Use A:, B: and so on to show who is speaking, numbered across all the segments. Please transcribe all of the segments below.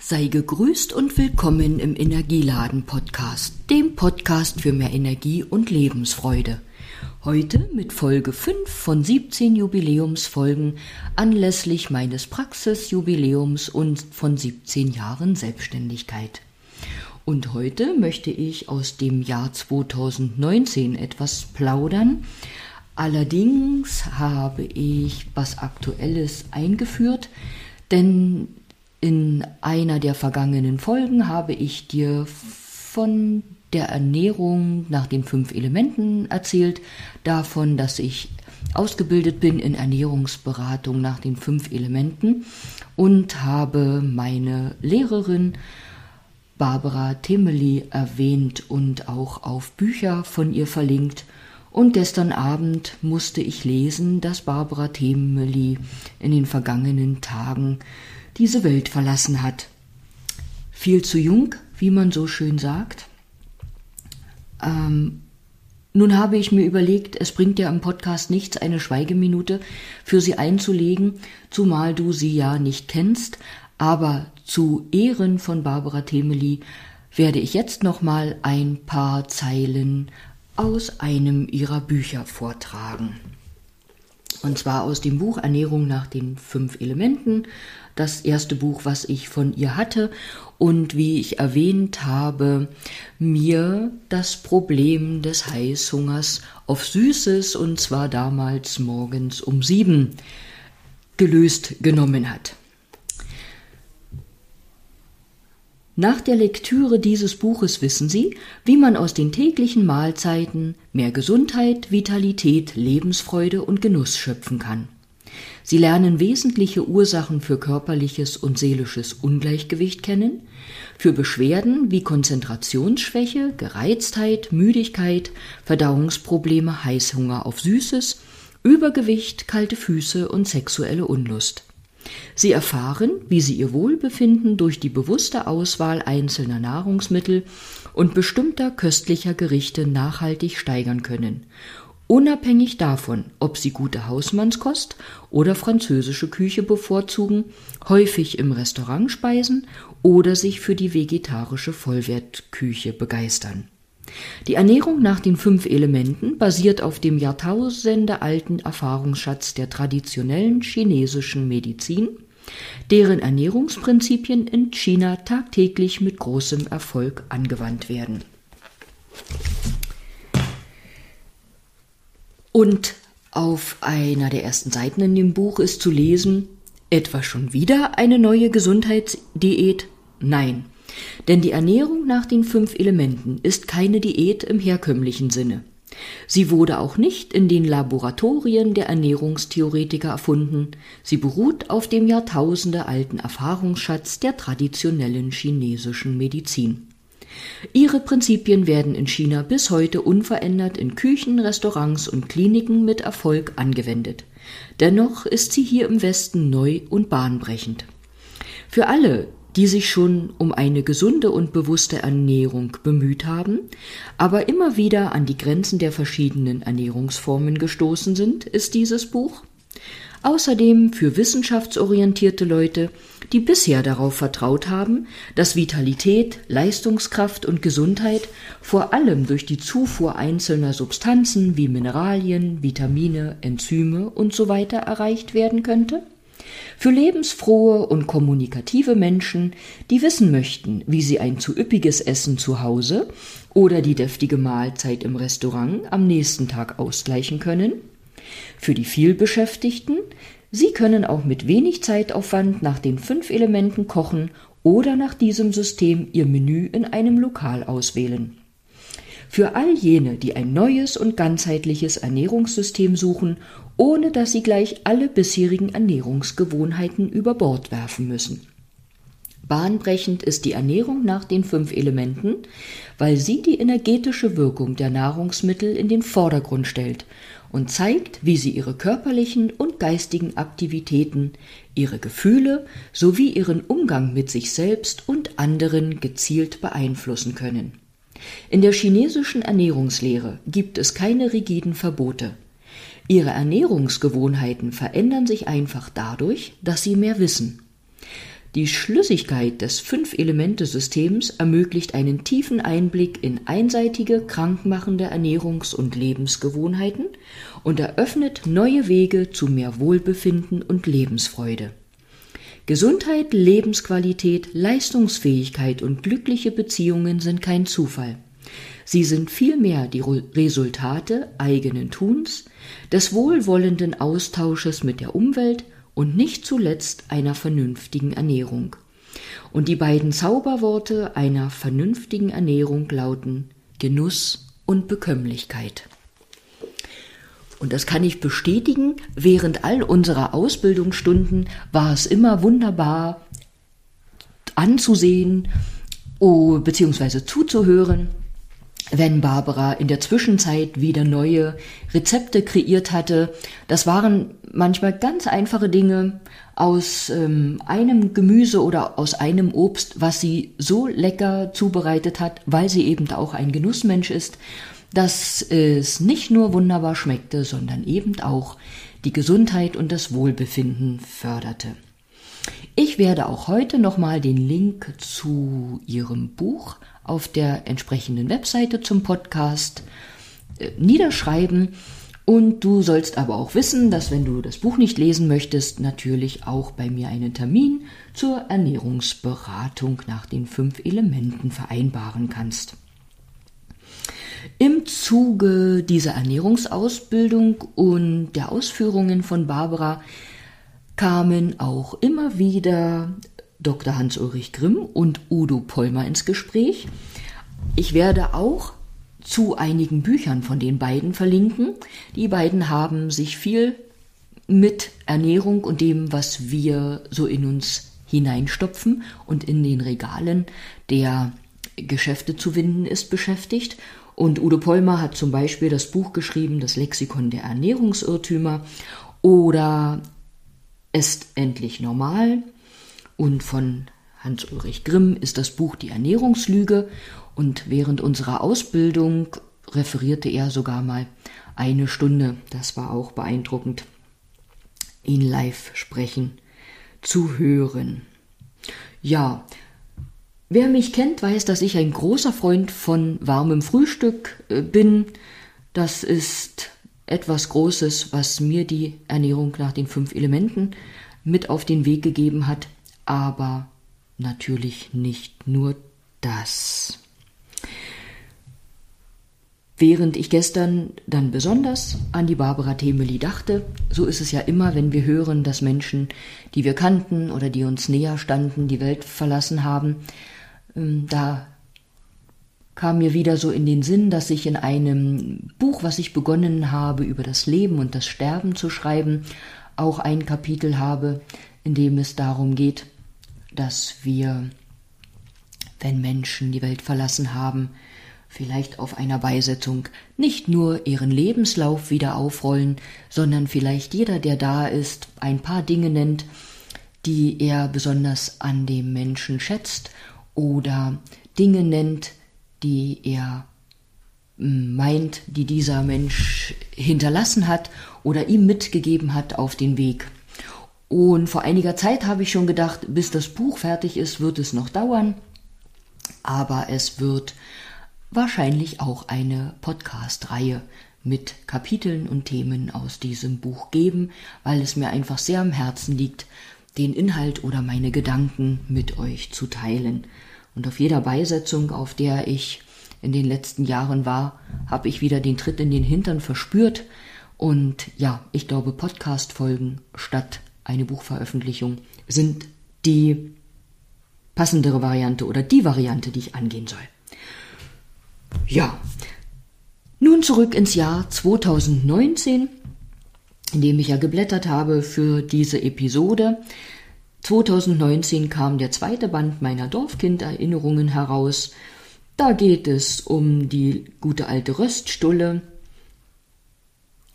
A: Sei gegrüßt und willkommen im Energieladen Podcast, dem Podcast für mehr Energie und Lebensfreude. Heute mit Folge 5 von 17 Jubiläumsfolgen anlässlich meines Praxisjubiläums und von 17 Jahren Selbstständigkeit. Und heute möchte ich aus dem Jahr 2019 etwas plaudern. Allerdings habe ich was Aktuelles eingeführt, denn in einer der vergangenen Folgen habe ich dir von der Ernährung nach den fünf Elementen erzählt, davon, dass ich ausgebildet bin in Ernährungsberatung nach den fünf Elementen und habe meine Lehrerin Barbara Temeli erwähnt und auch auf Bücher von ihr verlinkt. Und gestern Abend musste ich lesen, dass Barbara Temeli in den vergangenen Tagen diese Welt verlassen hat. Viel zu jung, wie man so schön sagt. Ähm, nun habe ich mir überlegt, es bringt ja im Podcast nichts, eine Schweigeminute für sie einzulegen, zumal du sie ja nicht kennst, aber zu Ehren von Barbara Temeli werde ich jetzt noch mal ein paar Zeilen aus einem ihrer Bücher vortragen. Und zwar aus dem Buch Ernährung nach den fünf Elementen, das erste Buch, was ich von ihr hatte und wie ich erwähnt habe, mir das Problem des Heißhungers auf Süßes und zwar damals morgens um sieben gelöst genommen hat. Nach der Lektüre dieses Buches wissen Sie, wie man aus den täglichen Mahlzeiten mehr Gesundheit, Vitalität, Lebensfreude und Genuss schöpfen kann. Sie lernen wesentliche Ursachen für körperliches und seelisches Ungleichgewicht kennen, für Beschwerden wie Konzentrationsschwäche, Gereiztheit, Müdigkeit, Verdauungsprobleme, Heißhunger auf Süßes, Übergewicht, kalte Füße und sexuelle Unlust. Sie erfahren, wie sie ihr Wohlbefinden durch die bewusste Auswahl einzelner Nahrungsmittel und bestimmter köstlicher Gerichte nachhaltig steigern können, unabhängig davon, ob sie gute Hausmannskost oder französische Küche bevorzugen, häufig im Restaurant speisen oder sich für die vegetarische Vollwertküche begeistern. Die Ernährung nach den fünf Elementen basiert auf dem jahrtausendealten Erfahrungsschatz der traditionellen chinesischen Medizin, deren Ernährungsprinzipien in China tagtäglich mit großem Erfolg angewandt werden. Und auf einer der ersten Seiten in dem Buch ist zu lesen, etwa schon wieder eine neue Gesundheitsdiät? Nein, denn die Ernährung nach den fünf Elementen ist keine Diät im herkömmlichen Sinne. Sie wurde auch nicht in den Laboratorien der Ernährungstheoretiker erfunden, sie beruht auf dem jahrtausendealten Erfahrungsschatz der traditionellen chinesischen Medizin. Ihre Prinzipien werden in China bis heute unverändert in Küchen, Restaurants und Kliniken mit Erfolg angewendet. Dennoch ist sie hier im Westen neu und bahnbrechend. Für alle, die sich schon um eine gesunde und bewusste Ernährung bemüht haben, aber immer wieder an die Grenzen der verschiedenen Ernährungsformen gestoßen sind, ist dieses Buch. Außerdem für wissenschaftsorientierte Leute, die bisher darauf vertraut haben, dass Vitalität, Leistungskraft und Gesundheit vor allem durch die Zufuhr einzelner Substanzen wie Mineralien, Vitamine, Enzyme usw. So erreicht werden könnte für lebensfrohe und kommunikative Menschen, die wissen möchten, wie sie ein zu üppiges Essen zu Hause oder die deftige Mahlzeit im Restaurant am nächsten Tag ausgleichen können. Für die vielbeschäftigten, sie können auch mit wenig Zeitaufwand nach den fünf Elementen kochen oder nach diesem System ihr Menü in einem Lokal auswählen. Für all jene, die ein neues und ganzheitliches Ernährungssystem suchen, ohne dass sie gleich alle bisherigen Ernährungsgewohnheiten über Bord werfen müssen. Bahnbrechend ist die Ernährung nach den fünf Elementen, weil sie die energetische Wirkung der Nahrungsmittel in den Vordergrund stellt und zeigt, wie sie ihre körperlichen und geistigen Aktivitäten, ihre Gefühle sowie ihren Umgang mit sich selbst und anderen gezielt beeinflussen können. In der chinesischen Ernährungslehre gibt es keine rigiden Verbote. Ihre Ernährungsgewohnheiten verändern sich einfach dadurch, dass sie mehr wissen. Die Schlüssigkeit des Fünf-Elemente-Systems ermöglicht einen tiefen Einblick in einseitige, krankmachende Ernährungs- und Lebensgewohnheiten und eröffnet neue Wege zu mehr Wohlbefinden und Lebensfreude. Gesundheit, Lebensqualität, Leistungsfähigkeit und glückliche Beziehungen sind kein Zufall. Sie sind vielmehr die Resultate eigenen Tuns, des wohlwollenden Austausches mit der Umwelt und nicht zuletzt einer vernünftigen Ernährung. Und die beiden Zauberworte einer vernünftigen Ernährung lauten Genuss und Bekömmlichkeit. Und das kann ich bestätigen, während all unserer Ausbildungsstunden war es immer wunderbar anzusehen, oh, beziehungsweise zuzuhören, wenn Barbara in der Zwischenzeit wieder neue Rezepte kreiert hatte. Das waren manchmal ganz einfache Dinge aus ähm, einem Gemüse oder aus einem Obst, was sie so lecker zubereitet hat, weil sie eben auch ein Genussmensch ist, dass es nicht nur wunderbar schmeckte, sondern eben auch die Gesundheit und das Wohlbefinden förderte. Ich werde auch heute nochmal den Link zu ihrem Buch auf der entsprechenden Webseite zum Podcast äh, niederschreiben. Und du sollst aber auch wissen, dass wenn du das Buch nicht lesen möchtest, natürlich auch bei mir einen Termin zur Ernährungsberatung nach den fünf Elementen vereinbaren kannst. Im Zuge dieser Ernährungsausbildung und der Ausführungen von Barbara kamen auch immer wieder Dr. Hans-Ulrich Grimm und Udo Pollmer ins Gespräch. Ich werde auch zu einigen Büchern von den beiden verlinken. Die beiden haben sich viel mit Ernährung und dem, was wir so in uns hineinstopfen und in den Regalen der Geschäfte zu finden ist, beschäftigt. Und Udo Pollmer hat zum Beispiel das Buch geschrieben, das Lexikon der Ernährungsirrtümer oder Ist endlich normal und von Hans-Ulrich Grimm ist das Buch Die Ernährungslüge und während unserer Ausbildung referierte er sogar mal eine Stunde. Das war auch beeindruckend, ihn live sprechen zu hören. Ja, wer mich kennt, weiß, dass ich ein großer Freund von warmem Frühstück äh, bin. Das ist etwas Großes, was mir die Ernährung nach den fünf Elementen mit auf den Weg gegeben hat aber natürlich nicht nur das. Während ich gestern dann besonders an die Barbara Themeli dachte, so ist es ja immer, wenn wir hören, dass Menschen, die wir kannten oder die uns näher standen, die Welt verlassen haben, ähm, da kam mir wieder so in den Sinn, dass ich in einem Buch, was ich begonnen habe, über das Leben und das Sterben zu schreiben, auch ein Kapitel habe, in dem es darum geht, dass wir, wenn Menschen die Welt verlassen haben, vielleicht auf einer Beisetzung nicht nur ihren Lebenslauf wieder aufrollen, sondern vielleicht jeder, der da ist, ein paar Dinge nennt, die er besonders an dem Menschen schätzt oder Dinge nennt, die er hm, meint, die dieser Mensch hinterlassen hat oder ihm mitgegeben hat auf den Weg. Und vor einiger Zeit habe ich schon gedacht, bis das Buch fertig ist, wird es noch dauern. Aber es wird wahrscheinlich auch eine Podcast-Reihe mit Kapiteln und Themen aus diesem Buch geben, weil es mir einfach sehr am Herzen liegt, den Inhalt oder meine Gedanken mit euch zu teilen. Und auf jeder Beisetzung, auf der ich in den letzten Jahren war, habe ich wieder den Tritt in den Hintern verspürt. Und ja, ich glaube, Podcast-Folgen statt eine Buchveröffentlichung sind die passendere Variante oder die Variante, die ich angehen soll. Ja, nun zurück ins Jahr 2019, in dem ich ja geblättert habe für diese Episode. 2019 kam der zweite Band meiner Dorfkind-Erinnerungen heraus. Da geht es um die gute alte Röststulle,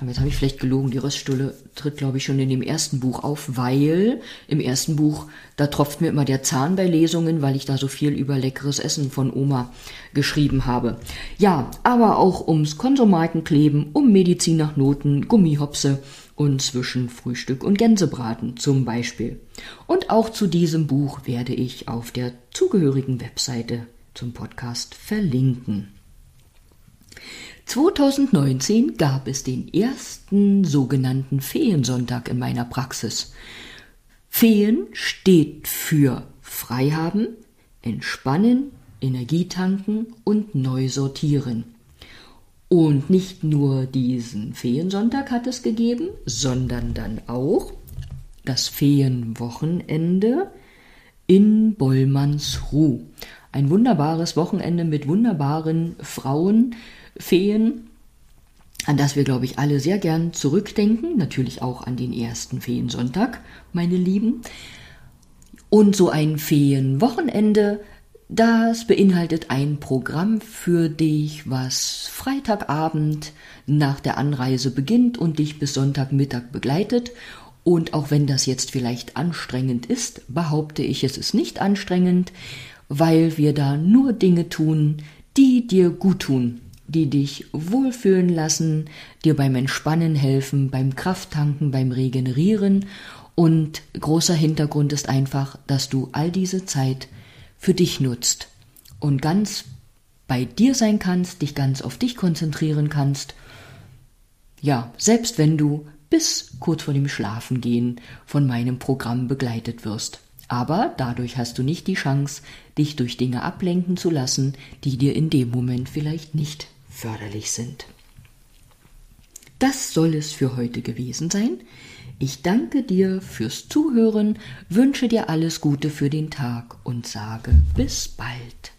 A: aber jetzt habe ich vielleicht gelogen, die Röststulle tritt, glaube ich, schon in dem ersten Buch auf, weil im ersten Buch, da tropft mir immer der Zahn bei Lesungen, weil ich da so viel über leckeres Essen von Oma geschrieben habe. Ja, aber auch ums Konsumarkenkleben, um Medizin nach Noten, Gummihopse und zwischen Frühstück und Gänsebraten zum Beispiel. Und auch zu diesem Buch werde ich auf der zugehörigen Webseite zum Podcast verlinken. 2019 gab es den ersten sogenannten Feensonntag in meiner Praxis. Feen steht für Freihaben, Entspannen, Energietanken und neu sortieren. Und nicht nur diesen Feensonntag hat es gegeben, sondern dann auch das Feenwochenende in Bollmannsruh. Ein wunderbares Wochenende mit wunderbaren Frauen, Feen, an das wir, glaube ich, alle sehr gern zurückdenken. Natürlich auch an den ersten Feensonntag, meine Lieben. Und so ein Feenwochenende das beinhaltet ein Programm für dich, was Freitagabend nach der Anreise beginnt und dich bis Sonntagmittag begleitet. Und auch wenn das jetzt vielleicht anstrengend ist, behaupte ich, es ist nicht anstrengend, weil wir da nur Dinge tun, die dir gut tun, die dich wohlfühlen lassen, dir beim Entspannen helfen, beim Krafttanken, beim Regenerieren. Und großer Hintergrund ist einfach, dass du all diese Zeit für dich nutzt und ganz bei dir sein kannst, dich ganz auf dich konzentrieren kannst. Ja, selbst wenn du bis kurz vor dem Schlafengehen von meinem Programm begleitet wirst. Aber dadurch hast du nicht die Chance, dich durch Dinge ablenken zu lassen, die dir in dem Moment vielleicht nicht förderlich sind. Das soll es für heute gewesen sein. Ich danke dir fürs Zuhören, wünsche dir alles Gute für den Tag und sage bis bald.